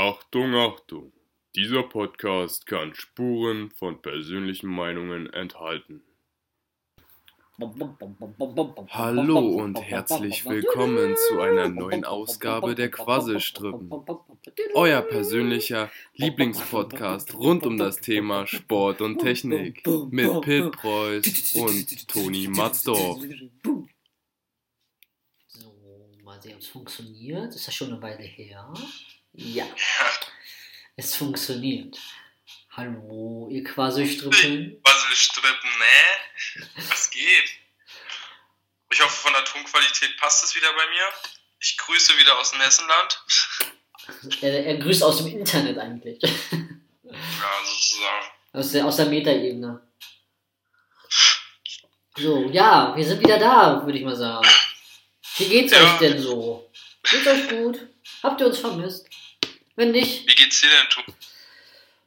Achtung, Achtung! Dieser Podcast kann Spuren von persönlichen Meinungen enthalten. Hallo und herzlich willkommen zu einer neuen Ausgabe der Quasselstrippen. Euer persönlicher Lieblingspodcast rund um das Thema Sport und Technik mit Pit Preuß und Toni Matzdorf. So, mal sehen, ob es funktioniert. Ist ja schon eine Weile her. Ja, es funktioniert. Hallo, ihr Quasselstrippen. Quasselstrippen, ne? Was geht? Ich hoffe, von der Tonqualität passt es wieder bei mir. Ich grüße wieder aus dem Hessenland. Er, er grüßt aus dem Internet eigentlich. Ja, sozusagen. Aus der, aus der Metaebene. So, ja, wir sind wieder da, würde ich mal sagen. Wie geht's Ja. euch denn so? Geht's euch gut? Habt ihr uns vermisst? Wenn nicht, Wie geht's dir denn, Tu?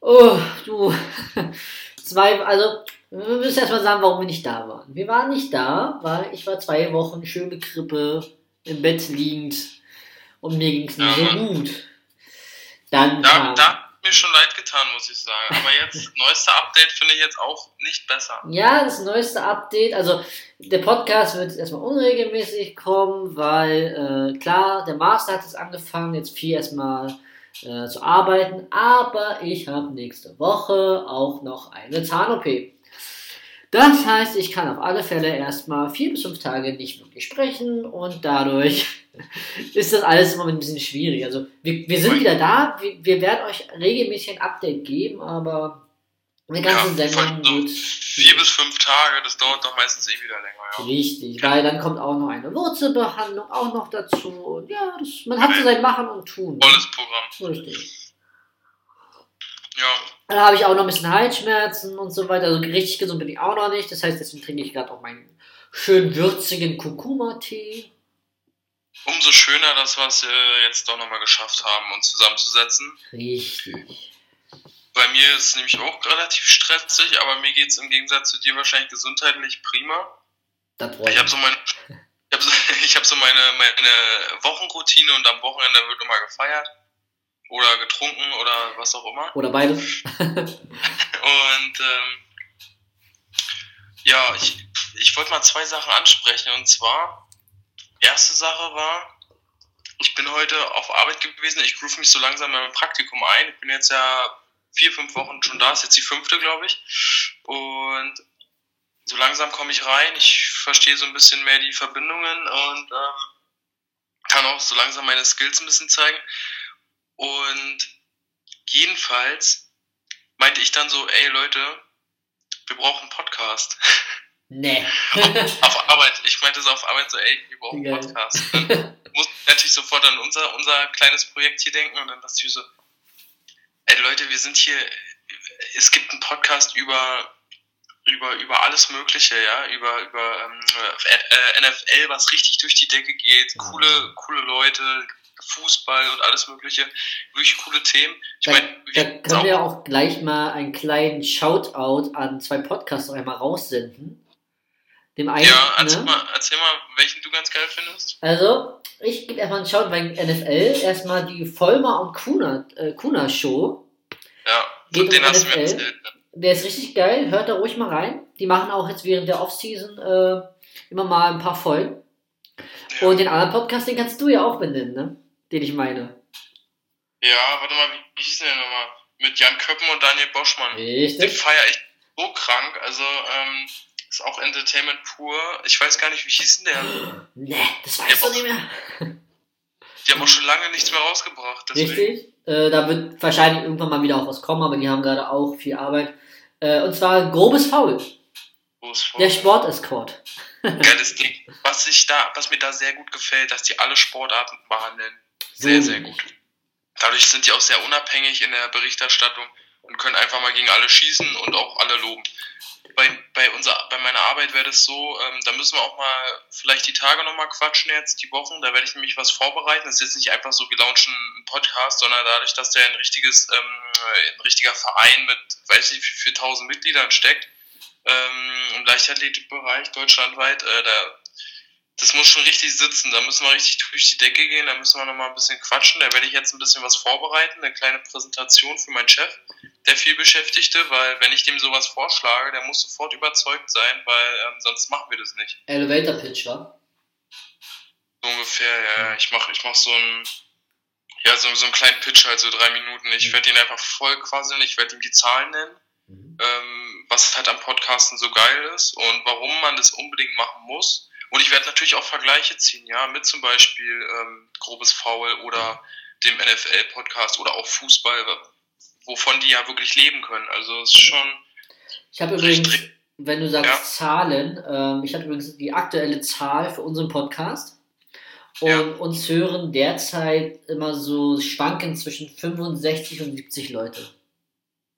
oh, du. Zwei, also, wir müssen erstmal sagen, warum wir nicht da waren. Wir waren nicht da, weil ich war zwei Wochen schöne Krippe, im Bett liegend und mir ging's nicht Ja, so gut. Dann Da, kam, da hat mir schon leid getan, muss ich sagen. Aber jetzt, neueste Update finde ich jetzt auch nicht besser. Ja, das neueste Update. Also der Podcast wird jetzt erstmal unregelmäßig kommen, weil äh, klar, der Master hat jetzt angefangen, jetzt viel erstmal äh, zu arbeiten, aber ich habe nächste Woche auch noch eine Zahn-OP. Das heißt, ich kann auf alle Fälle erstmal vier bis fünf Tage nicht wirklich sprechen und dadurch ist das alles im Moment ein bisschen schwierig. Also wir, wir sind wieder da, wir, wir werden euch regelmäßig ein Update geben, aber eine ganze Ja, Sendung so wird vier bis fünf Tage, das dauert doch meistens eh wieder länger, ja. Richtig, weil dann kommt auch noch eine Wurzelbehandlung auch noch dazu. Und ja, das, man hat so sein Machen und Tun. Volles Programm. Richtig. Ja, Dann habe ich auch noch ein bisschen Halsschmerzen und so weiter. Also richtig gesund bin ich auch noch nicht. Das heißt, deswegen trinke ich gerade auch meinen schön würzigen Kurkuma-Tee. umso schöner, dass wir es äh, jetzt doch nochmal geschafft haben, uns zusammenzusetzen. Richtig. Bei mir ist es nämlich auch relativ stressig, aber mir geht es im Gegensatz zu dir wahrscheinlich gesundheitlich prima. Ich habe so meine, ich hab so, ich hab so meine, meine Wochenroutine und am Wochenende wird immer gefeiert oder getrunken oder was auch immer. Oder beides. Und ähm, ja, ich, ich wollte mal zwei Sachen ansprechen. Und zwar, erste Sache war, ich bin heute auf Arbeit gewesen. Ich groove mich so langsam in mein Praktikum ein. Ich bin jetzt ja vier, fünf Wochen schon da. Ist jetzt die fünfte, glaube ich. Und so langsam komme ich rein. Ich verstehe so ein bisschen mehr die Verbindungen und ähm, kann auch so langsam meine Skills ein bisschen zeigen. Und jedenfalls meinte ich dann so, ey Leute, wir brauchen einen Podcast. Nee. auf Arbeit. Ich meinte so auf Arbeit so, ey, wir brauchen einen. Podcast. Dann musste ich natürlich sofort an unser, unser kleines Projekt hier denken und dann dachte ich so, ey Leute, wir sind hier, es gibt einen Podcast über über über alles Mögliche, ja, über über ähm, äh, NFL, was richtig durch die Decke geht, coole coole Leute, Fußball und alles Mögliche, wirklich coole Themen. Ich Da, meine, da wir können wir auch gleich mal einen kleinen Shoutout an zwei Podcasts noch einmal raussenden. Dem einen, ja, erzähl, ne? mal, erzähl mal, welchen du ganz geil findest. Also, ich gebe erstmal einen Shout bei NFL. Erstmal die Vollmer und Kuna, äh, Kuna Show. Ja, Geht von denen um hast du mir NFL. erzählt. ne? Der ist richtig geil. Hört da ruhig mal rein. Die machen auch jetzt während der Offseason äh, immer mal ein paar Folgen. Ja. Und den anderen Podcast, den kannst du ja auch benennen, ne? Den ich meine. Ja, warte mal, wie, wie hieß der denn nochmal? Mit Jan Köppen und Daniel Boschmann. Den Richtig. feier ich so krank. Also, ähm, ist auch Entertainment pur. Ich weiß gar nicht, wie hieß denn der? Ne, das weißt du nicht mehr. Die haben auch schon lange nichts mehr rausgebracht. Deswegen. Richtig. Äh, da wird wahrscheinlich irgendwann mal wieder auch was kommen, aber die haben gerade auch viel Arbeit. Äh, und zwar grobes Faul. Groß vor. Der Sport-Escort. Geiles Ding. Was, ich da, was mir da sehr gut gefällt, dass die alle Sportarten behandeln. Sehr, So sehr gut. Dadurch sind die auch sehr unabhängig in der Berichterstattung und können einfach mal gegen alle schießen und auch alle loben. Bei, bei, unser, bei meiner Arbeit wäre das so, ähm, da müssen wir auch mal vielleicht die Tage nochmal quatschen jetzt, die Wochen. Da werde ich nämlich was vorbereiten. Das ist jetzt nicht einfach so, wir launchen einen Podcast, sondern dadurch, dass der ein richtiges, ähm, ein richtiger Verein mit, weiß nicht, wie viel tausend Mitgliedern steckt, ähm, im Leichtathletikbereich deutschlandweit, äh, da das muss schon richtig sitzen. Da müssen wir richtig durch die Decke gehen. Da müssen wir nochmal ein bisschen quatschen. Da werde ich jetzt ein bisschen was vorbereiten. Eine kleine Präsentation für meinen Chef, der viel Beschäftigte, weil wenn ich dem sowas vorschlage, der muss sofort überzeugt sein, weil ähm, sonst machen wir das nicht. Elevator Pitch, wa? So ungefähr, ja. Ich mache ich mach so einen, ja, so, so einen kleinen Pitch, halt so drei Minuten. Ich werde ihn einfach voll quasseln. Ich werde ihm die Zahlen nennen. Mhm. Ähm, was halt am Podcasten so geil ist und warum man das unbedingt machen muss und ich werde natürlich auch Vergleiche ziehen, ja, mit zum Beispiel ähm, Grobes Foul oder dem NFL-Podcast oder auch Fußball, wovon die ja wirklich leben können. Also es ist schon. Ich habe übrigens, wenn du sagst ja. Zahlen, ähm, ich habe übrigens die aktuelle Zahl für unseren Podcast. Und ja. uns hören derzeit immer so schwanken zwischen 65 und 70 Leute.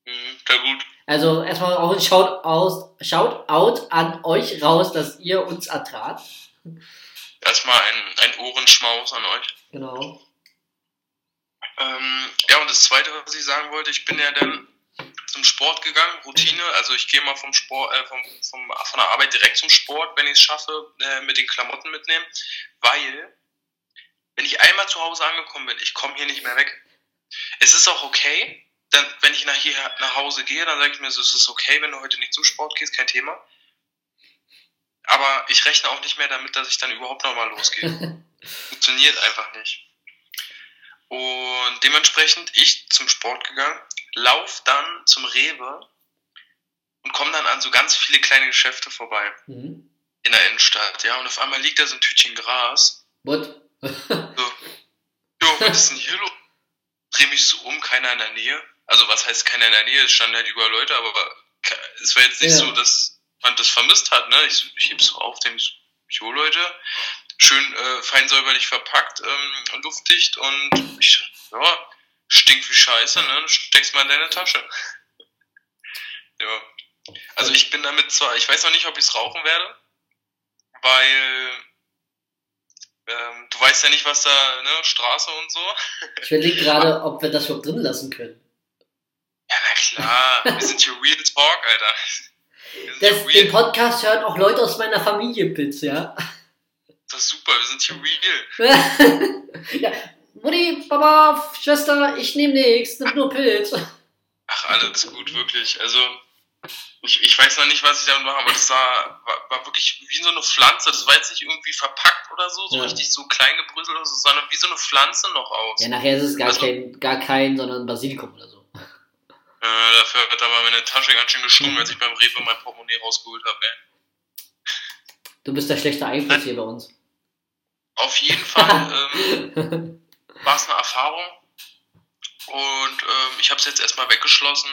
Mhm, sehr gut. Also erstmal auch ein Shoutout, Shoutout an euch raus, dass ihr uns ertragt. Erstmal ein, ein Ohrenschmaus an euch. Genau. Ähm, ja, und das Zweite, was ich sagen wollte, ich bin ja dann zum Sport gegangen, Routine. Also ich gehe mal vom Sport, äh, vom, vom, von der Arbeit direkt zum Sport, wenn ich es schaffe, äh, mit den Klamotten mitnehmen. Weil, wenn ich einmal zu Hause angekommen bin, ich komme hier nicht mehr weg. Es ist auch okay, dann, wenn ich nach hier nach Hause gehe, dann sage ich mir so, es ist okay, wenn du heute nicht zum Sport gehst, kein Thema. Aber ich rechne auch nicht mehr damit, dass ich dann überhaupt nochmal losgehe. Funktioniert einfach nicht. Und dementsprechend ich zum Sport gegangen, lauf dann zum Rewe und komme dann an so ganz viele kleine Geschäfte vorbei. Mhm. In der Innenstadt, ja. Und auf einmal liegt da so ein Tütchen Gras. What? so. Jo, was ist denn hier los? Dreh mich so um, keiner in der Nähe also was heißt keiner in der Nähe, es standen halt überall Leute, aber es war jetzt nicht ja. so, dass man das vermisst hat, ne? Ich, ich heb's so auf, denke jo Leute, schön äh, fein säuberlich verpackt, ähm, luftdicht und ich, ja, stinkt wie Scheiße, ne? Steckst mal in deine Tasche. ja. Also ich bin damit zwar, ich weiß noch nicht, ob ich es rauchen werde, weil ähm, du weißt ja nicht, was da, ne, Straße und so. Ich überlege gerade, ob wir das überhaupt drin lassen können. Klar. Wir sind hier Real Talk, Alter. Das, den Podcast hören auch Leute aus meiner Familie, Pitz, ja. Das ist super, wir sind hier real. ja, Mutti, Papa, Schwester, ich nehme nichts, nimm nur Pilz. Ach, alles gut, wirklich. Also, ich, ich weiß noch nicht, was ich damit mache, aber das war, war, war, wirklich wie so eine Pflanze. Das war jetzt nicht irgendwie verpackt oder so, so ja. richtig so klein gebröselt oder so, sondern wie so eine Pflanze noch aus. Ja, nachher ist es gar, also, kein, gar kein, sondern Basilikum oder so. Äh, dafür hat aber meine Tasche ganz schön geschwungen, als ich beim Rewe mein Portemonnaie rausgeholt habe, ey. Du bist der schlechte Einfluss hier bei uns. Auf jeden Fall ähm, war es eine Erfahrung. Und ähm, ich habe es jetzt erstmal weggeschlossen.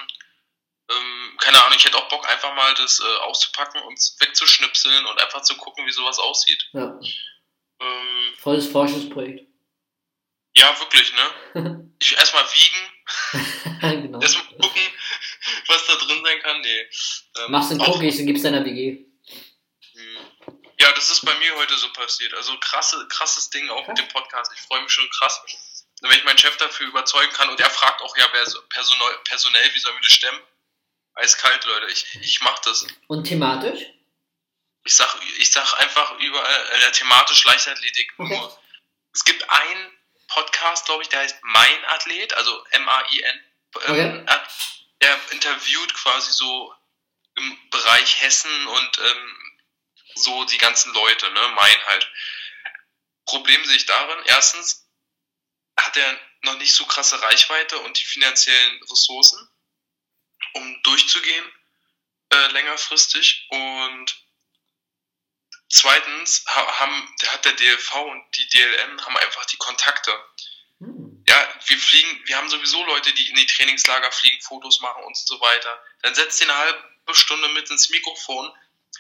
Ähm, keine Ahnung, ich hätte auch Bock, einfach mal das äh, auszupacken und wegzuschnipseln und einfach zu gucken, wie sowas aussieht. Ja. Ähm, Volles Forschungsprojekt. Ja, wirklich, ne? Ich erstmal wiegen, genau. erstmal gucken, was da drin sein kann. Nee. Ähm, Machst du einen Cookies und gibst deiner WG. Hm. Ja, das ist bei mir heute so passiert. Also krasse, krasses Ding auch mit dem Podcast. Ich freue mich schon krass, wenn ich meinen Chef dafür überzeugen kann. Und er fragt auch, ja, wer personell, personell wie sollen wir das stemmen? Eiskalt, Leute. Ich, ich mach das. Und thematisch? Ich sag, ich sag einfach überall äh, thematisch Leichtathletik. Okay. Nur, es gibt einen Podcast, glaube ich, der heißt Mein Athlet, also M-A-I-N. Ähm, okay. Der interviewt quasi so im Bereich Hessen und ähm, so die ganzen Leute, ne, mein halt. Problem sehe ich darin, erstens hat er noch nicht so krasse Reichweite und die finanziellen Ressourcen, um durchzugehen äh, längerfristig und Zweitens haben, hat der DLV und die DLM haben einfach die Kontakte. Hm. Ja, wir fliegen, wir haben sowieso Leute, die in die Trainingslager fliegen, Fotos machen und so weiter. Dann setzt ihr eine halbe Stunde mit ins Mikrofon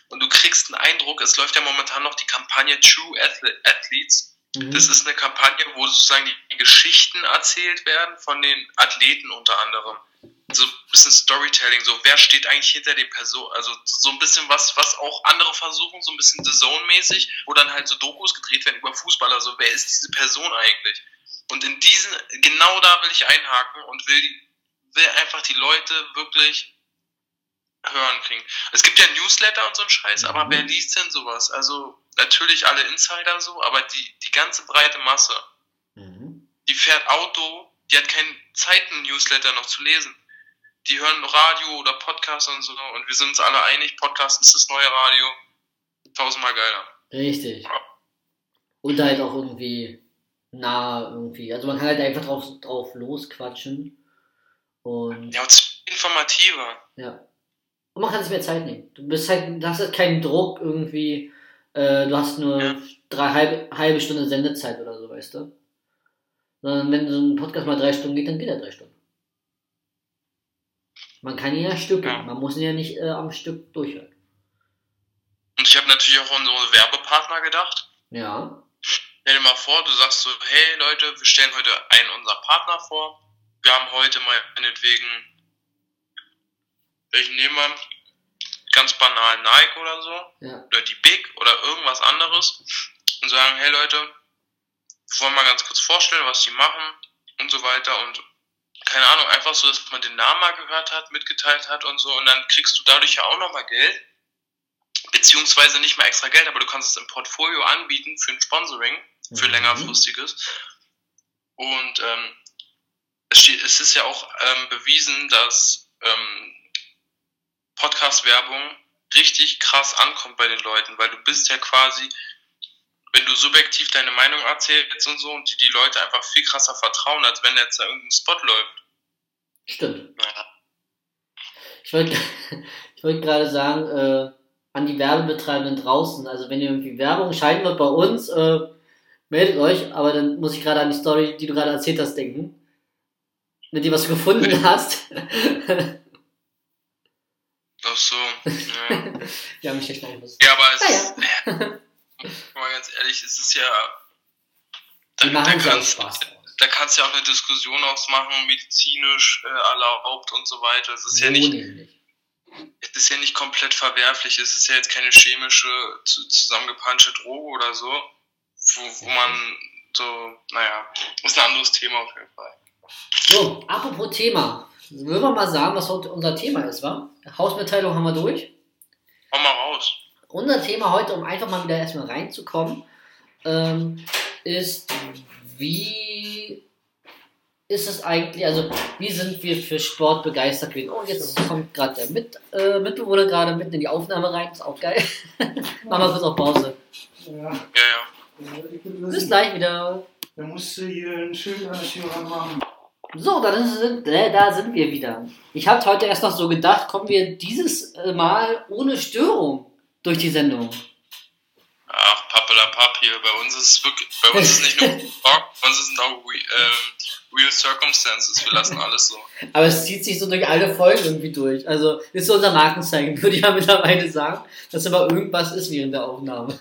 und du kriegst einen Eindruck, es läuft ja momentan noch die Kampagne True Athletes. Mhm. Das ist eine Kampagne, wo sozusagen die Geschichten erzählt werden von den Athleten unter anderem so ein bisschen Storytelling, so wer steht eigentlich hinter den Personen, also so ein bisschen was, was auch andere versuchen, so ein bisschen The Zone-mäßig, wo dann halt so Dokus gedreht werden über Fußballer, so wer ist diese Person eigentlich? Und in diesen, genau da will ich einhaken und will, will einfach die Leute wirklich hören kriegen. Es gibt ja Newsletter und so ein Scheiß, aber wer liest denn sowas? Also, natürlich alle Insider so, aber die, die ganze breite Masse, mhm. die fährt Auto, die hat keine Zeit, einen Newsletter noch zu lesen. Die hören Radio oder Podcast und so und wir sind uns alle einig, Podcast ist das neue Radio. Tausendmal geiler. Richtig. Ja. Und halt auch irgendwie nah irgendwie. Also man kann halt einfach drauf, drauf losquatschen. Und ja, und es ist informativer. Ja. Und man kann sich mehr Zeit nehmen. Du bist halt, du hast halt keinen Druck irgendwie, äh, du hast nur ja. drei halbe, halbe Stunde Sendezeit oder so, weißt du? Sondern wenn so ein Podcast mal drei Stunden geht, dann geht er drei Stunden. Man kann ihn ja stücken, ja. man muss ihn ja nicht äh, am Stück durchhören. Und ich habe natürlich auch an unsere Werbepartner gedacht. Ja. Stell dir mal vor, du sagst so, hey Leute, wir stellen heute einen unserer Partner vor. Wir haben heute meinetwegen, welchen nehmen wir? Ganz banal Nike oder so. Ja. Oder die Big oder irgendwas anderes. Und sagen, hey Leute, wollen mal ganz kurz vorstellen, was die machen und so weiter. Und keine Ahnung, einfach so, dass man den Namen mal gehört hat, mitgeteilt hat und so. Und dann kriegst du dadurch ja auch nochmal Geld beziehungsweise nicht mal extra Geld, aber du kannst es im Portfolio anbieten für ein Sponsoring, für mhm. längerfristiges. Und ähm, es, steht, es ist ja auch ähm, bewiesen, dass ähm, Podcast-Werbung richtig krass ankommt bei den Leuten, weil du bist ja quasi, wenn du subjektiv deine Meinung erzählst und so, und die, die Leute einfach viel krasser vertrauen, als wenn jetzt da irgendein Spot läuft. Stimmt. Naja. Ich wollte ich wollt gerade sagen, äh, an die Werbebetreibenden draußen. Also wenn ihr irgendwie Werbung schalten wird bei uns, äh, meldet euch, aber dann muss ich gerade an die Story, die du gerade erzählt hast, denken. Wenn du was gefunden hast. Ach so, ja. Haben mich Einfluss. Ja, aber es ist, ja. Mal ganz ehrlich, es ist ja. Da, Die machen da kannst, Spaß. Da kannst du ja auch eine Diskussion ausmachen, medizinisch äh, erlaubt und so weiter. Es ist so ja nicht. Nämlich es ist ja nicht komplett verwerflich. Es ist ja jetzt keine chemische, zusammengepanschte Droge oder so, wo, wo man so, naja, ist ein anderes Thema auf jeden Fall. So, apropos Thema. Würden wir mal sagen, was heute unser Thema ist, wa? Hausmitteilung haben wir durch. Hau mal raus. Unser Thema heute, um einfach mal wieder erstmal reinzukommen, ähm, ist, wie ist es eigentlich, also wie sind wir für Sport begeistert gewesen? Oh, jetzt kommt gerade der Mit, äh, Mitbewohner gerade mitten in die Aufnahme rein, ist auch geil. Machen wir kurz auf Pause. Ja, ja. ja. Bis gleich wieder. Da musst du hier einen schönen Anführer machen. So, dann sind, äh, da sind wir wieder. Ich habe heute erst noch so gedacht, kommen wir dieses äh, Mal ohne Störung durch die Sendung. Ach, Pappelapapp hier. Bei uns ist wirklich, bei uns ist nicht nur bei uns ist auch ähm, Real Circumstances. Wir lassen alles so. Aber es zieht sich so durch alle Folgen irgendwie durch. Also, ist so unser Markenzeichen, würde ich ja mittlerweile sagen, dass immer irgendwas ist während der Aufnahme.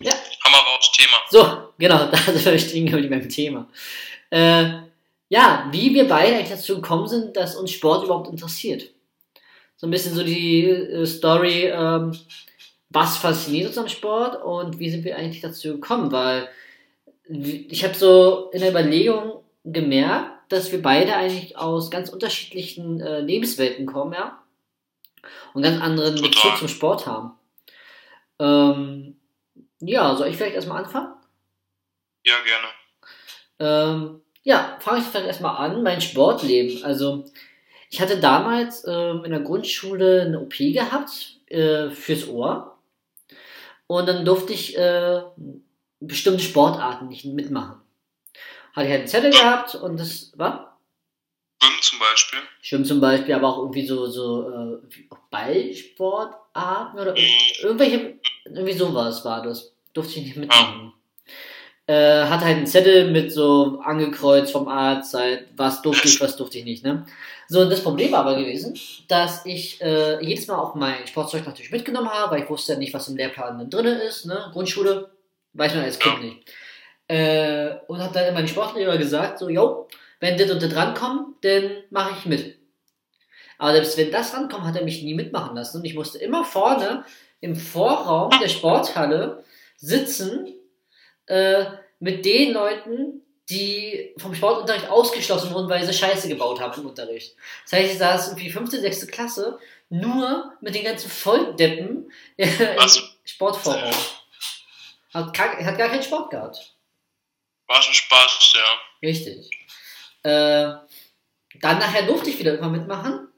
Ja. Hammer raus, Thema. So, genau, da sind wir stehen geblieben beim Thema. Äh, ja, wie wir beide eigentlich dazu gekommen sind, dass uns Sport überhaupt interessiert. So ein bisschen so die äh, Story, ähm, was fasziniert uns am Sport und wie sind wir eigentlich dazu gekommen? Weil ich habe so in der Überlegung gemerkt, dass wir beide eigentlich aus ganz unterschiedlichen äh, Lebenswelten kommen, ja. Und ganz anderen. Bezug zum Sport haben. Ähm, ja, soll ich vielleicht erstmal anfangen? Ja, gerne. Ähm, ja, fange ich vielleicht erstmal an, mein Sportleben. Also, ich hatte damals ähm, in der Grundschule eine OP gehabt äh, fürs Ohr. Und dann durfte ich äh, bestimmte Sportarten nicht mitmachen. Hatte ich halt einen Zettel gehabt und das war. Schwimmen zum Beispiel. Schwimmen zum Beispiel, aber auch irgendwie so, so äh, Ballsportarten oder mhm. irgendwelche, irgendwie sowas war das. Durfte ich nicht mitmachen. Äh, hatte halt einen Zettel mit so angekreuzt vom Arzt, halt, was durfte ich, was durfte ich nicht, ne? So, das Problem war aber gewesen, dass ich äh, jedes Mal auch mein Sportzeug natürlich mitgenommen habe, weil ich wusste ja nicht, was im Lehrplan drin ist, ne? Grundschule, weiß man als Kind nicht. Äh, und habe dann meinem Sportlehrer gesagt, so, yo, wenn das und das rankommt, dann mache ich mit. Aber selbst wenn das rankommt, hat er mich nie mitmachen lassen und ich musste immer vorne im Vorraum der Sporthalle sitzen äh, mit den Leuten, die vom Sportunterricht ausgeschlossen wurden, weil sie Scheiße gebaut haben im Unterricht. Das heißt, ich saß irgendwie fünfte, sechste Klasse nur mit den ganzen Volldeppen in, Sportform auch. Hat, gar- hat gar keinen Sport gehabt. War schon Spaß, ja. Richtig. Äh, dann nachher durfte ich wieder immer mitmachen.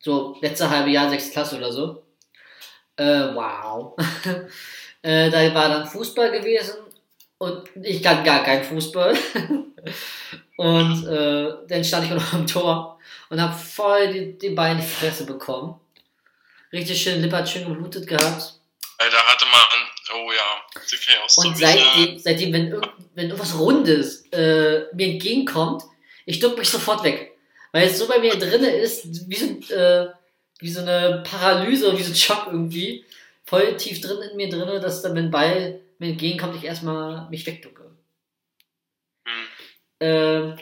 So, letzte halbe Jahr, sechste Klasse oder so. Äh, wow. äh, da war dann Fußball gewesen und ich kann gar keinen Fußball. und äh, dann stand ich noch am Tor und habe voll die, die Beine in die Fresse bekommen. Richtig schön, Lippe hat schön geblutet gehabt. Da hatte man, oh ja, die kann auch so Und seitdem, seitdem wenn, irgend, wenn irgendwas Rundes äh, mir entgegenkommt, ich duck mich sofort weg. Weil es so bei mir drinne ist, wie so, äh, wie so eine Paralyse, wie so ein Schock irgendwie. Voll tief drin in mir drinne, dass dann, wenn Ball mir entgegenkommt, ich erstmal mich wegducke. Hm. Ähm,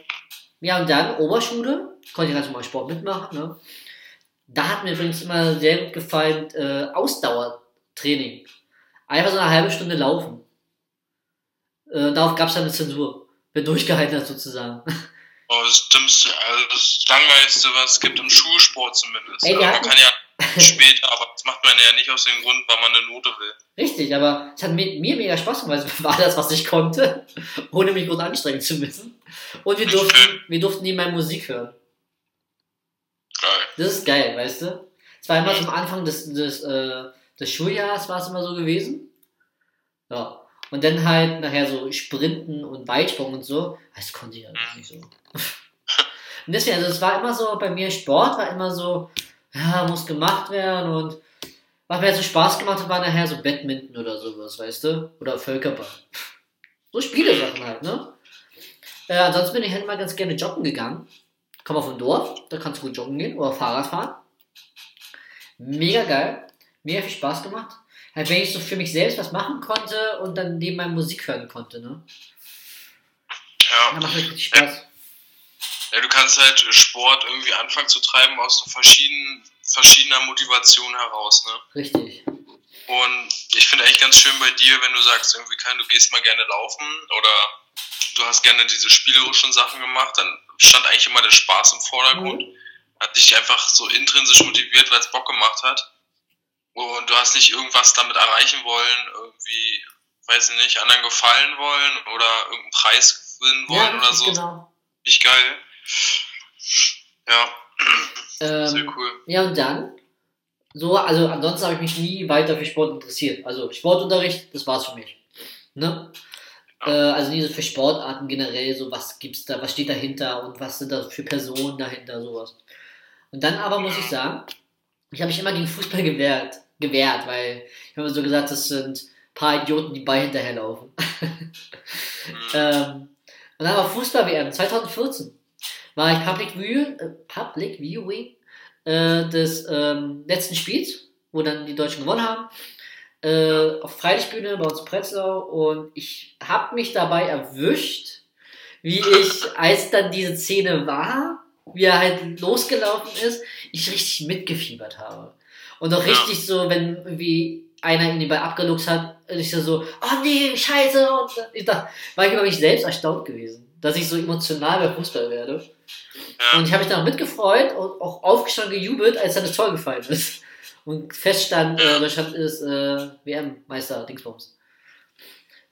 ja, und dann Oberschule, konnte ich ganz normal Sport mitmachen. Ne? Da hat mir übrigens immer sehr gut gefallen äh, Ausdauertraining. Einfach so eine halbe Stunde laufen. Äh, darauf gab es dann eine Zensur. Wer durchgehalten hat sozusagen. Oh, das Dümmste, also das Langweiligste, was es gibt im Schulsport zumindest. Ey, aber man kann ja später, aber das macht man ja nicht aus dem Grund, weil man eine Note will. Richtig, aber es hat mir, mir mega Spaß gemacht, weil es war das, was ich konnte, ohne mich groß anstrengen zu müssen. Und wir durften, wir durften nebenbei Musik hören. Geil. Das ist geil, weißt du? Es war immer zum Anfang des, des, äh, des Schuljahres war es immer so gewesen. Ja. Und dann halt nachher so Sprinten und Weitsprung und so. Das konnte ich ja nicht so. Und deswegen, also es war immer so, bei mir Sport war immer so, ja, muss gemacht werden und was mir so Spaß gemacht hat, war nachher so Badminton oder sowas, weißt du? Oder Völkerball. So Spielesachen halt, ne? Äh, ansonsten bin ich halt immer ganz gerne joggen gegangen. Komm auf ein Dorf, da kannst du gut joggen gehen oder Fahrrad fahren. Mega geil. Mega viel Spaß gemacht. Halt, wenn ich so für mich selbst was machen konnte und dann nebenbei Musik hören konnte, ne? Ja. Da macht mir richtig Spaß. Ja, du kannst halt Sport irgendwie anfangen zu treiben aus so verschiedenen, verschiedener Motivation heraus, ne? Richtig. Und ich finde echt ganz schön bei dir, wenn du sagst, irgendwie kann, du gehst mal gerne laufen oder du hast gerne diese spielerischen Sachen gemacht, dann stand eigentlich immer der Spaß im Vordergrund. Hat dich einfach so intrinsisch motiviert, weil es Bock gemacht hat. Und du hast nicht irgendwas damit erreichen wollen, irgendwie, weiß ich nicht, anderen gefallen wollen oder irgendeinen Preis gewinnen wollen Ja, oder so. genau. Nicht geil. Ja, sehr Ähm, cool. ja, und dann, so, also ansonsten habe ich mich nie weiter für Sport interessiert. Also Sportunterricht, das war's für mich. Ne? Äh, also nie so für Sportarten generell, so was gibt's da, was steht dahinter und was sind da für Personen dahinter, sowas. Und dann aber muss ich sagen, ich habe mich immer gegen Fußball gewehrt, gewehrt, weil ich habe immer so gesagt, das sind ein paar Idioten, die bei hinterherlaufen. Mhm. Ähm, und dann war Fußball-WM 2014. War ich Public Viewing, äh, Public Viewing äh, des ähm, letzten Spiels, wo dann die Deutschen gewonnen haben. Äh, auf Freilichtbühne bei uns in Prenzlau und ich habe mich dabei erwischt, wie ich, als dann diese Szene war, wie er halt losgelaufen ist, ich richtig mitgefiebert habe. Und auch richtig so, wenn irgendwie einer ihn den Ball abgeluchst hat, ich so, oh nee, scheiße. Und ich dachte, war ich über mich selbst erstaunt gewesen, dass ich so emotional bei Fußball werde. Ja. Und ich habe mich dann auch mitgefreut und auch aufgestanden gejubelt, als dann das Tor gefallen ist. Und feststand, äh, Deutschland ist äh, WM-Meister, Dingsbums.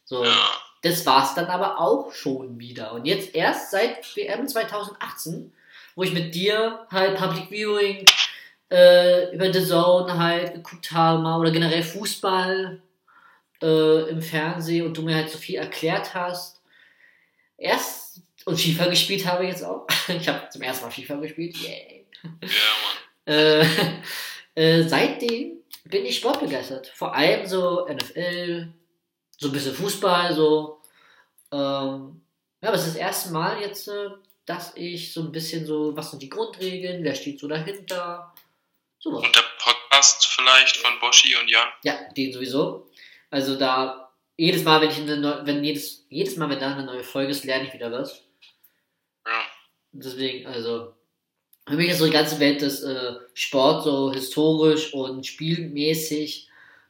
So, Ja. das war's dann aber auch schon wieder. Und jetzt erst seit WM 2018, wo ich mit dir halt Public Viewing äh, über The Zone halt geguckt habe, mal, oder generell Fußball äh, im Fernsehen und du mir halt so viel erklärt hast. Erst und FIFA gespielt habe jetzt auch. Ich habe zum ersten Mal FIFA gespielt. Yay. Ja, Mann. Äh, äh, seitdem bin ich sportbegeistert. Vor allem so NFL, so ein bisschen Fußball, so. Ähm, ja, aber es ist das erste Mal jetzt, äh, dass ich so ein bisschen so, was sind die Grundregeln, wer steht so dahinter, sowas. Und der Podcast vielleicht von Boschi und Jan. Ja, den sowieso. Also da, jedes Mal, wenn ich eine neue, wenn jedes, jedes Mal, wenn da eine neue Folge ist, lerne ich wieder was. Ja. Deswegen, also, für mich ist so die ganze Welt des äh, Sport so historisch und spielmäßig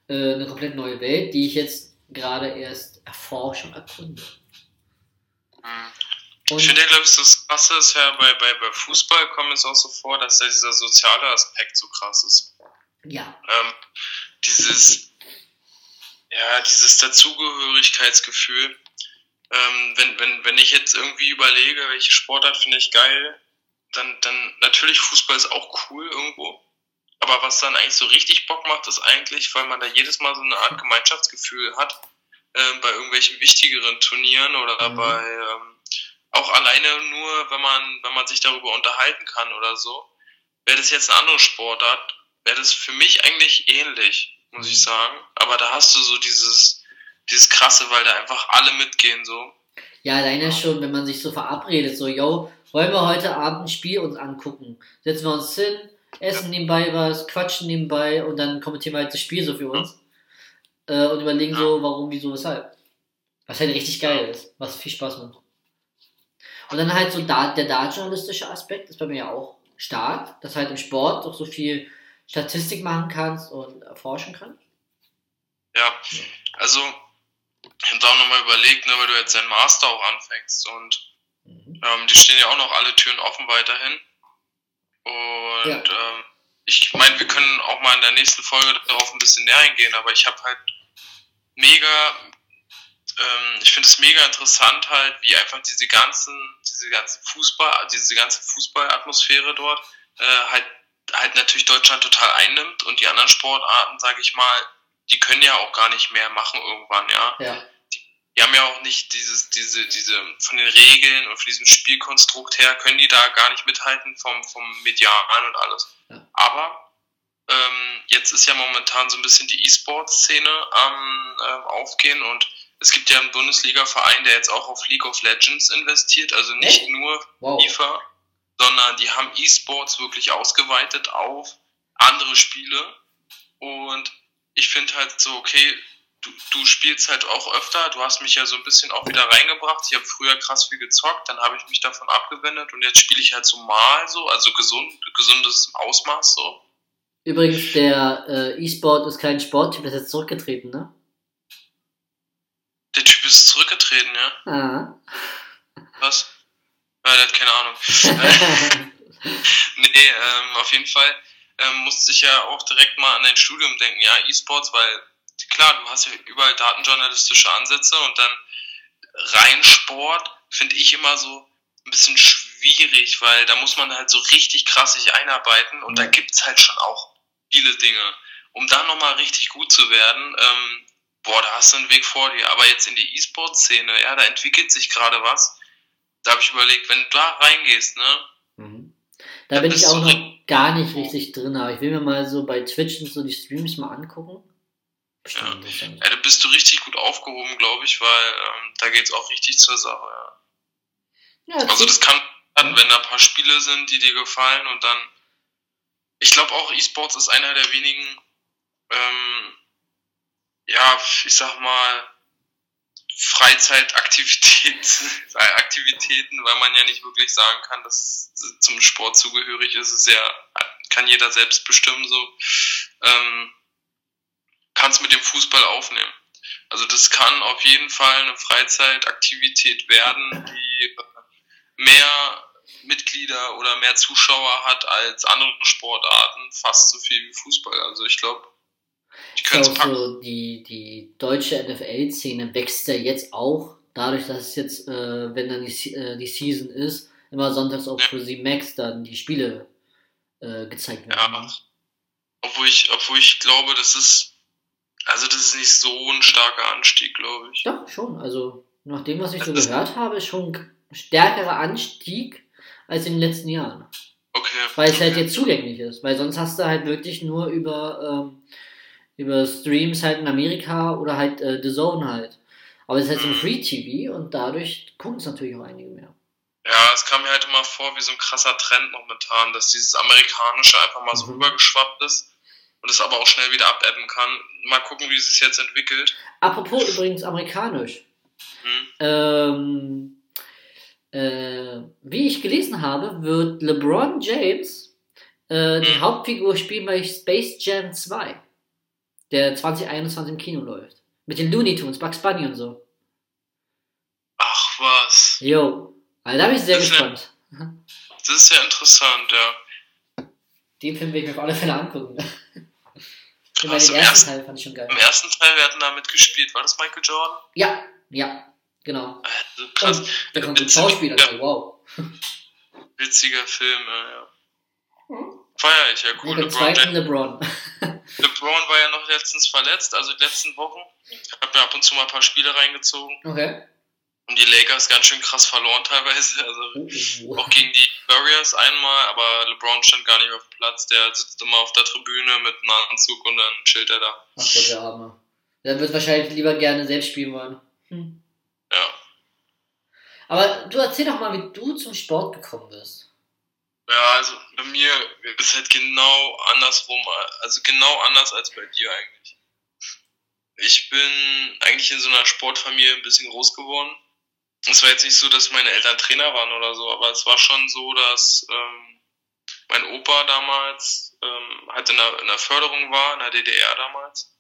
äh, eine komplett neue Welt, die ich jetzt gerade erst erforsche und erkunde. Mhm. Und Ich finde ja, glaube ich, das Krasse ist ja, bei, bei, bei Fußball kommt es auch so vor, dass da dieser soziale Aspekt so krass ist. ja, Ähm, dieses, ja, dieses Dazugehörigkeitsgefühl. Ähm, wenn, wenn, wenn ich jetzt irgendwie überlege, welche Sportart finde ich geil, dann, dann natürlich Fußball ist auch cool irgendwo. Aber was dann eigentlich so richtig Bock macht, ist eigentlich, weil man da jedes Mal so eine Art Gemeinschaftsgefühl hat, äh, bei irgendwelchen wichtigeren Turnieren oder Mhm. bei ähm, auch alleine nur, wenn man, wenn man sich darüber unterhalten kann oder so. Wäre das jetzt eine andere Sportart, wäre das für mich eigentlich ähnlich, muss ich sagen. Aber da hast du so dieses, dieses krasse, weil da einfach alle mitgehen so. Ja, alleine schon, wenn man sich so verabredet, so, yo, wollen wir heute Abend ein Spiel uns angucken? Setzen wir uns hin, essen nebenbei was, quatschen nebenbei und dann kommentieren wir halt das Spiel so für uns. Äh, und überlegen so, warum, wieso, weshalb. Was halt richtig geil ist, was viel Spaß macht. Und dann halt so da, der da-journalistische Aspekt ist bei mir ja auch stark, dass halt im Sport auch so viel Statistik machen kannst und erforschen kannst. Ja, also ich habe da auch nochmal überlegt, ne, weil du jetzt dein Master auch anfängst und Mhm. ähm, die stehen ja auch noch alle Türen offen weiterhin. Und Ja. ähm, ich meine, wir können auch mal in der nächsten Folge darauf ein bisschen näher eingehen, aber ich habe halt mega, ähm, ich finde es mega interessant halt, wie einfach diese ganzen, diese ganze Fußball, diese ganze Fußballatmosphäre dort äh, halt halt natürlich Deutschland total einnimmt und die anderen Sportarten, sage ich mal, die können ja auch gar nicht mehr machen irgendwann, ja. Ja. Die haben ja auch nicht dieses, diese, diese, von den Regeln und von diesem Spielkonstrukt her, können die da gar nicht mithalten vom, vom Medialen und alles. Ja. Aber ähm, jetzt ist ja momentan so ein bisschen die E-Sport-Szene am ähm, Aufgehen und es gibt ja einen Bundesliga-Verein, der jetzt auch auf League of Legends investiert, also nicht Echt? nur Wow. FIFA, sondern die haben E-Sports wirklich ausgeweitet auf andere Spiele. Und ich finde halt so, okay, du, du spielst halt auch öfter, du hast mich ja so ein bisschen auch wieder reingebracht. Ich habe früher krass viel gezockt, dann habe ich mich davon abgewendet und jetzt spiele ich halt so mal so, also gesund, gesundes Ausmaß so. Übrigens, der äh, E-Sport ist kein Sporttyp, der ist jetzt zurückgetreten, ne? Der Typ ist zurückgetreten, ja? Ah. Was? Ja, der hat keine Ahnung. Nee, ähm, auf jeden Fall ähm, musste ich ja auch direkt mal an dein Studium denken, ja, E-Sports, weil klar, du hast ja überall datenjournalistische Ansätze und dann rein Sport finde ich immer so ein bisschen schwierig, weil da muss man halt so richtig krass sich einarbeiten und da Ja. gibt's halt schon auch viele Dinge. Um da nochmal richtig gut zu werden, ähm, boah, da hast du einen Weg vor dir. Aber jetzt in die E-Sport-Szene, ja, da entwickelt sich gerade was. Da habe ich überlegt, wenn du da reingehst, ne, Mhm. Da bin ich auch noch gar nicht richtig drin, aber ich will mir mal so bei Twitch und so die Streams mal angucken. Bestimmt Ja. Ja, da bist du richtig gut aufgehoben, glaube ich, weil ähm, da geht's auch richtig zur Sache. Ja. Ja, Also das kann, dann, wenn da ein paar Spiele sind, die dir gefallen und dann, ich glaube auch E-Sports ist einer der wenigen, ähm, ja, ich sag mal, Freizeitaktivitäten, Aktivitäten, weil man ja nicht wirklich sagen kann, dass es zum Sport zugehörig ist. Es ist ja, kann jeder selbst bestimmen, so. Ähm, kannst mit dem Fußball aufnehmen. Also das kann auf jeden Fall eine Freizeitaktivität werden, die äh, mehr Mitglieder oder mehr Zuschauer hat als andere Sportarten, fast so viel wie Fußball. Also ich glaube, die auch packen. so, die, die deutsche NFL-Szene wächst ja jetzt auch, dadurch, dass es jetzt, äh, wenn dann die, äh, die Season ist, immer sonntags auch Ja. für die Max dann die Spiele äh, gezeigt werden. Ja. Obwohl ich, obwohl ich glaube, das ist, also das ist nicht so ein starker Anstieg, glaube ich. Doch, schon. Also, nach dem, was ich so Das gehört habe, ist schon ein stärkerer Anstieg als in den letzten Jahren. Okay. Weil es halt jetzt zugänglich ist. Weil sonst hast du halt wirklich nur über, ähm, über Streams halt in Amerika oder halt äh, The Zone halt. Aber es ist halt so ein Mhm. Free TV und dadurch gucken es natürlich auch einige mehr. Ja, es kam mir halt immer vor wie so ein krasser Trend momentan, dass dieses Amerikanische einfach mal so Mhm. rübergeschwappt ist und es aber auch schnell wieder abebben kann. Mal gucken, wie es sich jetzt entwickelt. Apropos übrigens amerikanisch. Hm? Ähm, äh, wie ich gelesen habe, wird LeBron James äh, die Mhm. Hauptfigur spielen bei Space Jam 2, der 2021 im Kino läuft. Mit den Looney Tunes, Bugs Bunny und so. Ach was. Jo, also da bin ich sehr Das ist ja- gespannt. Das ist ja interessant, ja. Den Film will ich mir auf alle Fälle angucken. Ja, Krass, dem im ersten ersten- Teil fand ich schon geil. Im ersten Teil, wer hat denn da mitgespielt? War das Michael Jordan? Ja, ja, genau. Also, krass. Und der kommt ein Schauspieler, ja. wow. Witziger Film, äh, ja. Mhm. Feier ich, ja cool. beim LeBron, zweiten. LeBron. LeBron war ja noch letztens verletzt, also die letzten Wochen. Ich habe mir ab und zu mal ein paar Spiele reingezogen. Okay. Und die Lakers ganz schön krass verloren teilweise. Also Oh. auch gegen die Warriors einmal, aber LeBron stand gar nicht auf dem Platz. Der sitzt immer auf der Tribüne mit einem Anzug und dann chillt er da. Ach Gott, der Arme. Der wird wahrscheinlich lieber gerne selbst spielen wollen. Hm. Ja. Aber du erzähl doch mal, wie du zum Sport gekommen bist. Ja, also bei mir ist halt genau andersrum, also genau anders als bei dir eigentlich. Ich bin eigentlich in so einer Sportfamilie ein bisschen groß geworden. Es war jetzt nicht so, dass meine Eltern Trainer waren oder so, aber es war schon so, dass ähm, mein Opa damals ähm, halt in der, in der Förderung war, in der DDR damals.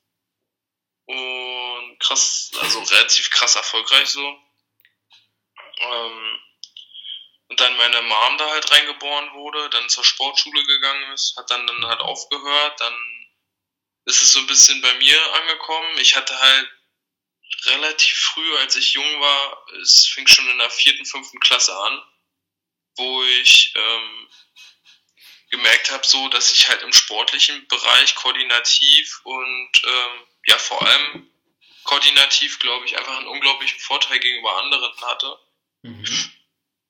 Und krass, also relativ krass erfolgreich so. Ähm, und dann meine Mom da halt reingeboren wurde, dann zur Sportschule gegangen ist, hat dann, dann halt aufgehört, dann ist es so ein bisschen bei mir angekommen. Ich hatte halt relativ früh, als ich jung war, es fing schon in der vierten, fünften Klasse an, wo ich ähm, gemerkt habe, so, dass ich halt im sportlichen Bereich koordinativ und ähm, ja vor allem koordinativ, glaube ich, einfach einen unglaublichen Vorteil gegenüber anderen hatte. Mhm.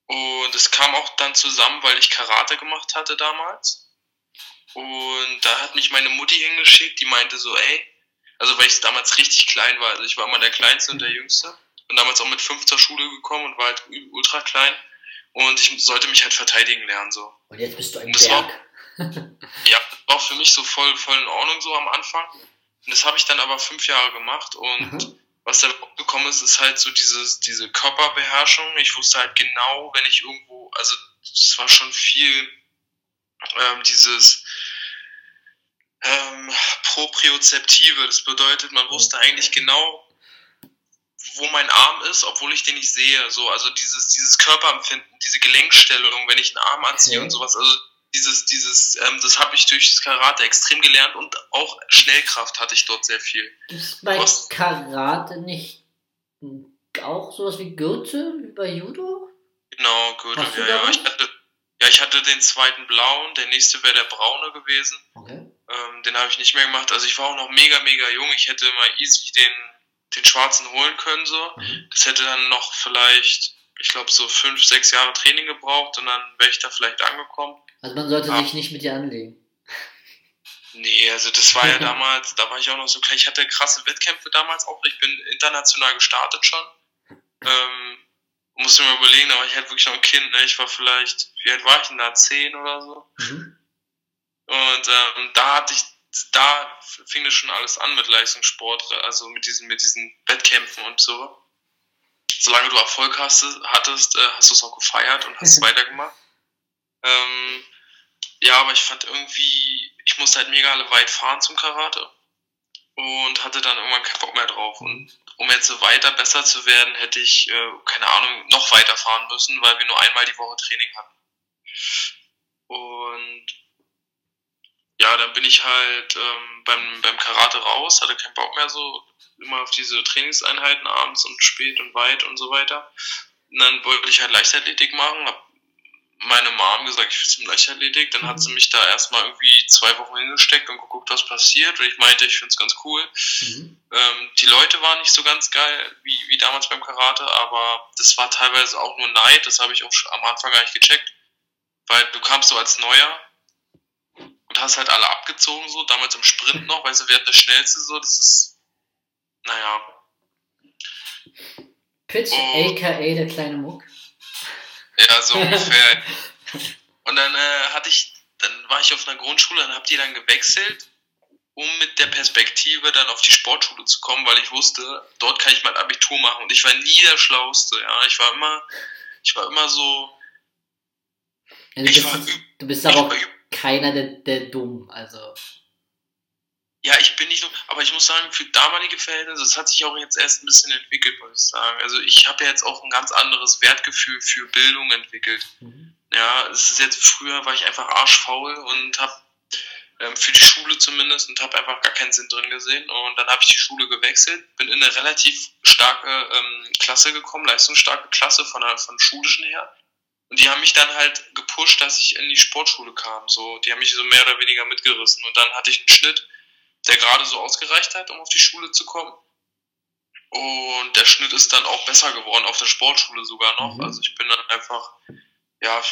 Und es kam auch dann zusammen, weil ich Karate gemacht hatte damals. Und da hat mich meine Mutti hingeschickt, die meinte so, ey, also weil ich damals richtig klein war, also ich war immer der Kleinste und der Jüngste. Und damals auch mit fünf zur Schule gekommen und war halt ultra klein. Und ich sollte mich halt verteidigen lernen, so. Und jetzt bist du ein Das war- Berg. Ja, das war auch für mich so voll, voll in Ordnung so am Anfang. Und das habe ich dann aber fünf Jahre gemacht und Mhm. Was da gekommen ist, ist halt so dieses, diese Körperbeherrschung. Ich wusste halt genau, wenn ich irgendwo, also es war schon viel ähm, dieses ähm, Propriozeptive. Das bedeutet, man wusste eigentlich genau, wo mein Arm ist, obwohl ich den nicht sehe. So, also dieses, dieses Körperempfinden, diese Gelenkstellung, wenn ich einen Arm anziehe Okay. und sowas. Also dieses, dieses, ähm, das habe ich durch das Karate extrem gelernt und auch Schnellkraft hatte ich dort sehr viel. Ist bei Was? Karate nicht auch sowas wie Gürtel wie bei Judo? Genau. Hast du Ja, ja, ich hatte, ja, ich hatte den zweiten blauen, der nächste wäre der braune gewesen. Okay. Ähm, den habe ich nicht mehr gemacht. Also ich war auch noch mega, mega jung. Ich hätte mal easy den, den schwarzen holen können so. Mhm. Das hätte dann noch vielleicht, ich glaube, so fünf, sechs Jahre Training gebraucht und dann wäre ich da vielleicht angekommen. Also man sollte Ah. sich nicht mit dir anlegen. Nee, also das war ja damals, da war ich auch noch so klein. Ich hatte krasse Wettkämpfe damals auch. Ich bin international gestartet schon. Ähm, musste mir überlegen, da war ich halt wirklich noch ein Kind. Ne? Ich war vielleicht, wie alt war ich denn da? Zehn oder so. Mhm. Und ähm, da hatte ich, da fing das schon alles an mit Leistungssport, also mit diesen, mit diesen Wettkämpfen und so. Solange du Erfolg hast, hattest, äh, hast du es auch gefeiert und hast es weitergemacht. Ähm, ja, aber ich fand irgendwie, ich musste halt mega weit fahren zum Karate und hatte dann irgendwann keinen Bock mehr drauf. Und um jetzt so weiter besser zu werden, hätte ich, äh, keine Ahnung, noch weiter fahren müssen, weil wir nur einmal die Woche Training hatten. Und ja, dann bin ich halt ähm, beim, beim Karate raus, hatte keinen Bock mehr so immer auf diese Trainingseinheiten abends und spät und weit und so weiter. Und dann wollte ich halt Leichtathletik machen, hab meine Mom gesagt, ich will zum Leichtathletik. Dann hat sie mich da erstmal irgendwie zwei Wochen hingesteckt und geguckt, was passiert. Und ich meinte, ich finde es ganz cool. Mhm. Ähm, die Leute waren nicht so ganz geil wie, wie damals beim Karate, aber das war teilweise auch nur Neid. Das habe ich auch am Anfang gar nicht gecheckt. Weil du kamst so als Neuer und hast halt alle abgezogen, so damals im Sprint noch, weißt du, wer hat der Schnellste so, das ist, naja, Pitch, Oh. aka der kleine Muck. Ja, so ungefähr. Und dann äh, hatte ich, dann war ich auf einer Grundschule, dann habt ihr dann gewechselt, um mit der Perspektive dann auf die Sportschule zu kommen, weil ich wusste, dort kann ich mein Abitur machen und ich war nie der Schlauste, ja, ich war immer, ich war immer so, Also du, war, bist, üb- du bist aber auch war keiner, der, der dumm. Also. Ja, ich bin nicht so, aber ich muss sagen, für damalige Verhältnisse, das hat sich auch jetzt erst ein bisschen entwickelt, muss ich sagen. Also ich habe ja jetzt auch ein ganz anderes Wertgefühl für Bildung entwickelt. Mhm. Ja, es ist jetzt früher war ich einfach arschfaul und habe ähm, für die Schule zumindest und habe einfach gar keinen Sinn drin gesehen. Und dann habe ich die Schule gewechselt, bin in eine relativ starke ähm, Klasse gekommen, leistungsstarke Klasse von der von schulischen her. Und die haben mich dann halt gepusht, dass ich in die Sportschule kam. So, die haben mich so mehr oder weniger mitgerissen. Und dann hatte ich einen Schnitt, der gerade so ausgereicht hat, um auf die Schule zu kommen. Und der Schnitt ist dann auch besser geworden, auf der Sportschule sogar noch. Mhm. Also ich bin dann einfach, ja,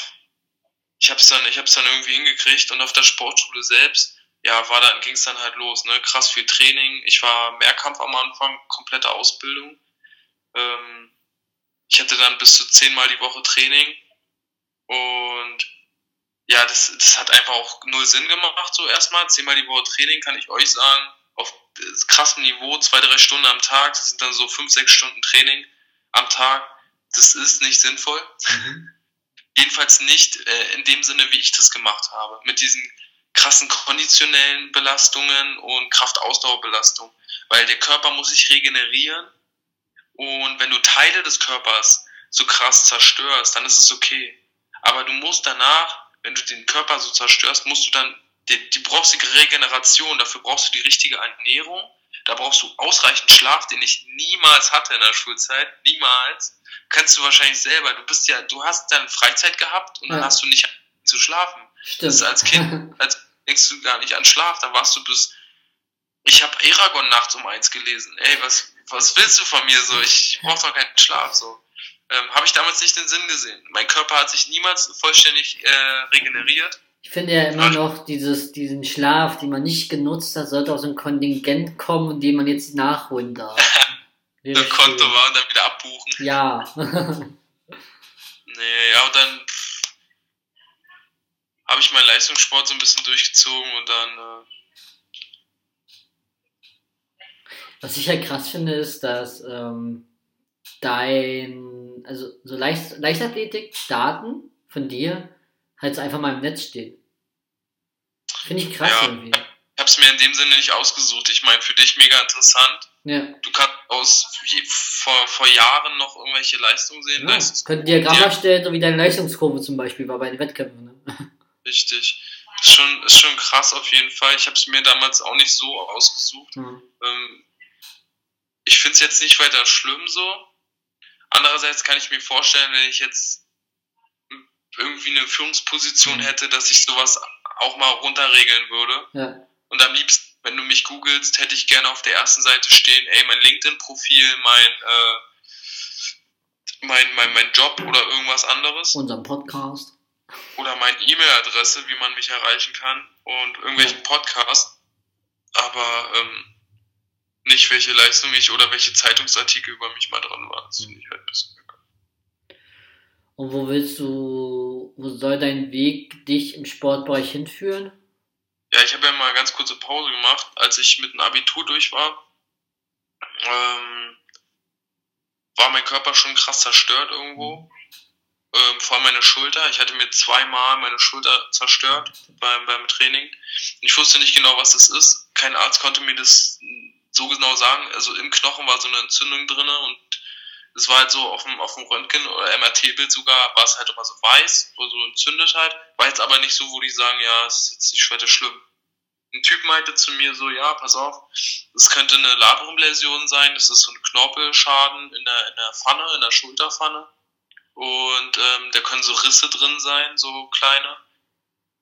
ich hab's dann, ich hab's dann irgendwie hingekriegt und auf der Sportschule selbst, ja, war dann, ging's dann halt los, ne, krass viel Training. Ich war Mehrkampf am Anfang, komplette Ausbildung. Ähm, ich hatte dann bis zu zehnmal die Woche Training und ja, das, das hat einfach auch null Sinn gemacht, so erstmal. Zehnmal die Woche Training kann ich euch sagen, auf krassem Niveau, zwei, drei Stunden am Tag, das sind dann so fünf, sechs Stunden Training am Tag. Das ist nicht sinnvoll. Mhm. Jedenfalls nicht äh, in dem Sinne, wie ich das gemacht habe. Mit diesen krassen konditionellen Belastungen und Kraftausdauerbelastung. Weil der Körper muss sich regenerieren. Und wenn du Teile des Körpers so krass zerstörst, dann ist es okay. Aber du musst danach, wenn du den Körper so zerstörst, musst du dann, die, die brauchst die Regeneration, dafür brauchst du die richtige Ernährung, da brauchst du ausreichend Schlaf, den ich niemals hatte in der Schulzeit, niemals. Kannst du wahrscheinlich selber, du bist ja, du hast dann Freizeit gehabt und ja. dann hast du nicht zu schlafen. Stimmt. Das ist als Kind, als denkst du gar nicht an Schlaf, dann warst du bis, ich habe Eragon nachts um eins gelesen. Ey, was, was willst du von mir so? Ich brauch doch keinen Schlaf so ähm, habe ich damals nicht den Sinn gesehen. Mein Körper hat sich niemals vollständig äh, regeneriert. Ich finde ja immer noch, dieses, diesen Schlaf, den man nicht genutzt hat, sollte aus einem Kontingent kommen, den man jetzt nachholen darf. Ein Konto war und dann wieder abbuchen. Ja. nee, ja, und dann habe ich meinen Leistungssport so ein bisschen durchgezogen und dann. Äh Was ich ja krass finde, ist, dass ähm, dein, also so Leicht, Leichtathletik-Daten von dir halt so einfach mal im Netz stehen. Finde ich krass ja, irgendwie. Ich habe es mir in dem Sinne nicht ausgesucht. Ich meine, für dich mega interessant. Ja. Du kannst aus vor, vor Jahren noch irgendwelche Leistungen sehen. Ja, Könnt Diagramm erstellen, so wie deine Leistungskurve zum Beispiel war bei den Wettkämpfen. Ne? Richtig. Ist schon, ist schon krass auf jeden Fall. Ich habe es mir damals auch nicht so ausgesucht. Mhm. Ähm, ich finde es jetzt nicht weiter schlimm so. Andererseits kann ich mir vorstellen, wenn ich jetzt irgendwie eine Führungsposition mhm. hätte, dass ich sowas auch mal runterregeln würde. Ja. Und am liebsten, wenn du mich googelst, hätte ich gerne auf der ersten Seite stehen, ey, mein LinkedIn-Profil, mein, äh, mein, mein, mein Job oder irgendwas anderes. Unser Podcast. Oder meine E-Mail-Adresse, wie man mich erreichen kann und irgendwelchen ja. Podcast. Aber ähm, nicht, welche Leistung ich oder welche Zeitungsartikel über mich mal dran waren. Das finde ich halt ein bisschen Und wo willst du, wo soll dein Weg dich im Sportbereich hinführen? Ja, ich habe ja mal ganz kurze Pause gemacht, als ich mit dem Abitur durch war. Ähm, war mein Körper schon krass zerstört irgendwo. Ähm, vor allem meine Schulter. Ich hatte mir zweimal meine Schulter zerstört beim, beim Training. Ich wusste nicht genau, was das ist. Kein Arzt konnte mir das so genau sagen. Also im Knochen war so eine Entzündung drin und es war halt so auf dem, auf dem Röntgen oder MRT-Bild sogar, war es halt immer so weiß, wo so entzündet halt. War jetzt aber nicht so, wo die sagen, ja, es ist jetzt nicht weiter schlimm. Ein Typ meinte zu mir so, ja, pass auf, das könnte eine Labrum-Läsion sein, das ist so ein Knorpelschaden in der, in der Pfanne, in der Schulterpfanne. Und ähm, da können so Risse drin sein, so kleine.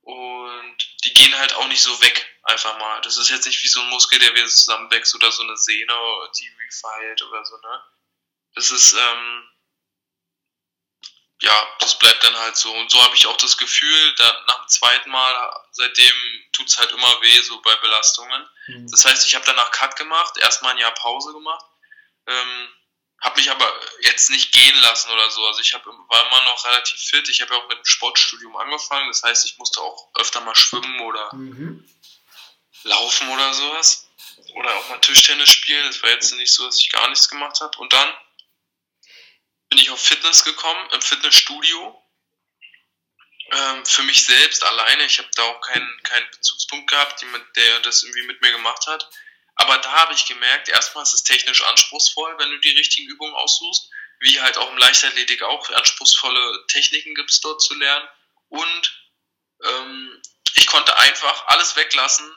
Und die gehen halt auch nicht so weg, einfach mal. Das ist jetzt nicht wie so ein Muskel, der wieder zusammenwächst oder so eine Sehne, die refeilt oder so, ne? Das ist, ähm, ja, das bleibt dann halt so. Und so habe ich auch das Gefühl, da, nach dem zweiten Mal, seitdem tut's halt immer weh, so bei Belastungen. Mhm. Das heißt, ich habe danach Cut gemacht, erstmal ein Jahr Pause gemacht. Ähm, habe mich aber jetzt nicht gehen lassen oder so. Also ich hab, war immer noch relativ fit. Ich habe ja auch mit dem Sportstudium angefangen. Das heißt, ich musste auch öfter mal schwimmen oder mhm. Laufen oder sowas. Oder auch mal Tischtennis spielen. Das war jetzt nicht so, dass ich gar nichts gemacht habe. Und dann bin ich auf Fitness gekommen, im Fitnessstudio. Ähm, für mich selbst alleine. Ich habe da auch keinen, keinen Bezugspunkt gehabt, der das irgendwie mit mir gemacht hat. Aber da habe ich gemerkt, erstmal ist es technisch anspruchsvoll, wenn du die richtigen Übungen aussuchst, wie halt auch im Leichtathletik auch anspruchsvolle Techniken gibt es dort zu lernen. Und ähm, ich konnte einfach alles weglassen,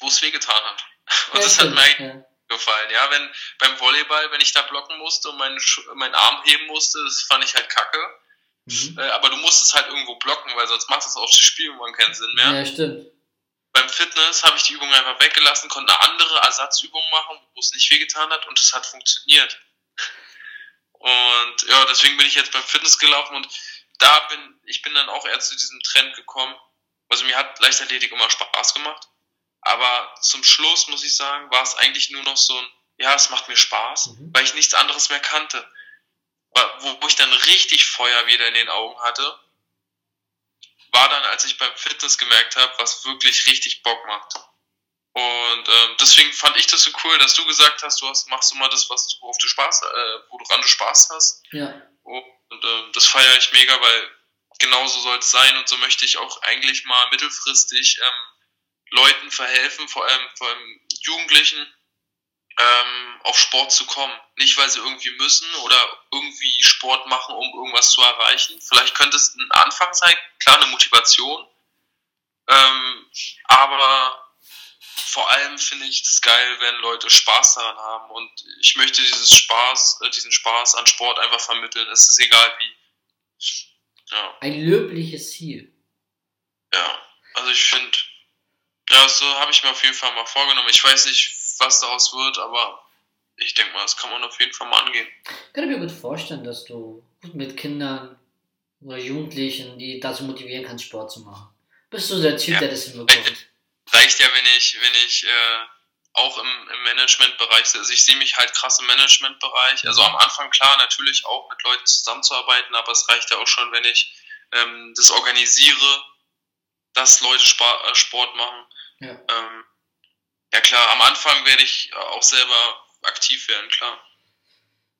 wo es wehgetan hat. Und das hat mir eigentlich ja. gefallen. Ja, wenn beim Volleyball, wenn ich da blocken musste und meinen, meinen Arm heben musste, das fand ich halt kacke. Mhm. Äh, aber du musstest halt irgendwo blocken, weil sonst macht das auch das Spiel irgendwann keinen Sinn mehr. Ja, stimmt. Beim Fitness habe ich die Übung einfach weggelassen, konnte eine andere Ersatzübung machen, wo es nicht wehgetan hat und es hat funktioniert. Und ja, deswegen bin ich jetzt beim Fitness gelaufen und da bin ich bin dann auch eher zu diesem Trend gekommen. Also mir hat Leichtathletik immer Spaß gemacht, aber zum Schluss muss ich sagen, war es eigentlich nur noch so ein, ja, es macht mir Spaß, Mhm. weil ich nichts anderes mehr kannte. Wo, wo ich dann richtig Feuer wieder in den Augen hatte, war dann, als ich beim Fitness gemerkt habe, was wirklich richtig Bock macht. Und ähm, deswegen fand ich das so cool, dass du gesagt hast, du hast, machst immer das, was du, worauf du Spaß, äh, woran du Spaß hast. Ja. Und ähm, das feiere ich mega, weil genauso soll es sein und so möchte ich auch eigentlich mal mittelfristig ähm, Leuten verhelfen, vor allem, vor allem Jugendlichen, ähm, auf Sport zu kommen. Nicht, weil sie irgendwie müssen oder irgendwie Sport machen, um irgendwas zu erreichen. Vielleicht könnte es ein Anfang sein, klar, eine Motivation. Ähm, aber vor allem finde ich das geil, wenn Leute Spaß daran haben und ich möchte dieses Spaß, äh, diesen Spaß an Sport einfach vermitteln. Es ist egal wie. Ja, Ein löbliches Ziel. ja. Also ich finde, ja, so habe ich mir auf jeden Fall mal vorgenommen. Ich weiß nicht, was daraus wird, aber ich denke mal, das kann man auf jeden Fall mal angehen. Kann ich mir gut vorstellen, dass du gut mit Kindern oder Jugendlichen, die dazu motivieren kannst, Sport zu machen. Bist du der Typ, Ja. der das hinbekommt? reicht ja, wenn ich, wenn ich äh, auch im, im Managementbereich, also ich sehe mich halt krass im Managementbereich. Also am Anfang klar, natürlich auch mit Leuten zusammenzuarbeiten, aber es reicht ja auch schon, wenn ich ähm, das organisiere, dass Leute äh, Sport machen. Ja. Ähm, ja klar, am Anfang werde ich auch selber aktiv werden, klar.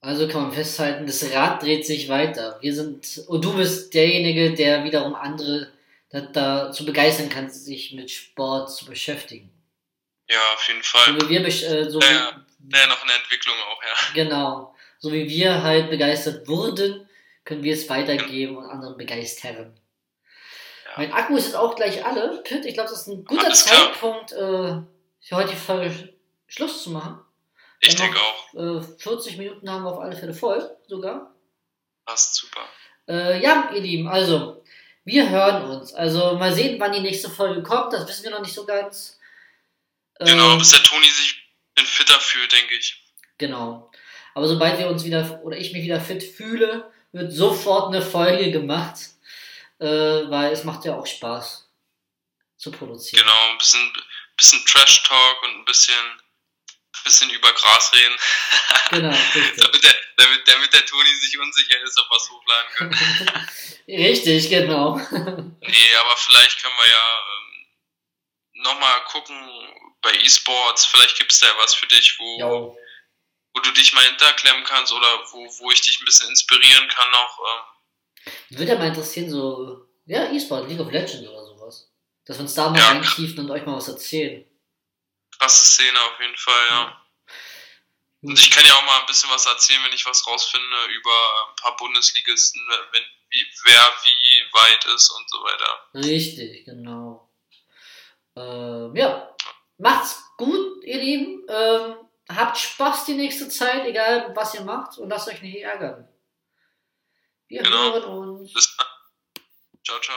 Also kann man festhalten, das Rad dreht sich weiter. Wir sind, und du bist derjenige, der wiederum andere da, dazu begeistern kann, sich mit Sport zu beschäftigen. Ja, auf jeden So Fall. wie wir, äh, so Ja, wie, ja. Ja, noch eine Entwicklung auch, ja. genau, so wie wir halt begeistert wurden, können wir es weitergeben und andere begeistern. Ja. Mein Akku ist jetzt auch gleich alle. Pitt, ich glaube, das ist ein guter Alles. Zeitpunkt, äh, für heute die Folge Schluss zu machen. Ich denke auch. Äh, 40 Minuten haben wir auf alle Fälle voll, sogar. Passt super. Äh, ja, ihr Lieben, also, wir hören uns. Also, mal sehen, wann die nächste Folge kommt. Das wissen wir noch nicht so ganz. Genau, Ähm, bis der Toni sich ein bisschen fitter fühlt, denke ich. Genau. Aber sobald wir uns wieder, oder ich mich wieder fit fühle, wird sofort eine Folge gemacht. Äh, weil es macht ja auch Spaß zu produzieren. Genau, ein bisschen, bisschen Trash-Talk und ein bisschen, bisschen über Gras reden. Genau, damit, der, damit, damit der Toni sich unsicher ist, ob wir es hochladen können. richtig, genau. nee, aber vielleicht können wir ja ähm, nochmal gucken bei E-Sports. Vielleicht gibt es da was für dich, wo, Jo. wo du dich mal hinterklemmen kannst oder wo, wo ich dich ein bisschen inspirieren kann noch. Ähm, Würde ja mal interessieren, so, ja, E-Sport, League of Legends oder sowas. Dass wir uns da mal Ja. einkiefen und euch mal was erzählen. krasse Szene auf jeden Fall, ja. Und ich kann ja auch mal ein bisschen was erzählen, wenn ich was rausfinde über ein paar Bundesligisten, wenn, wie, wer wie weit ist und so weiter. Richtig, genau. Ähm, ja, macht's gut, ihr Lieben. Ähm, habt Spaß die nächste Zeit, egal was ihr macht, und lasst euch nicht ärgern. Wir Genau. hören uns. Bis dann. Ciao, ciao.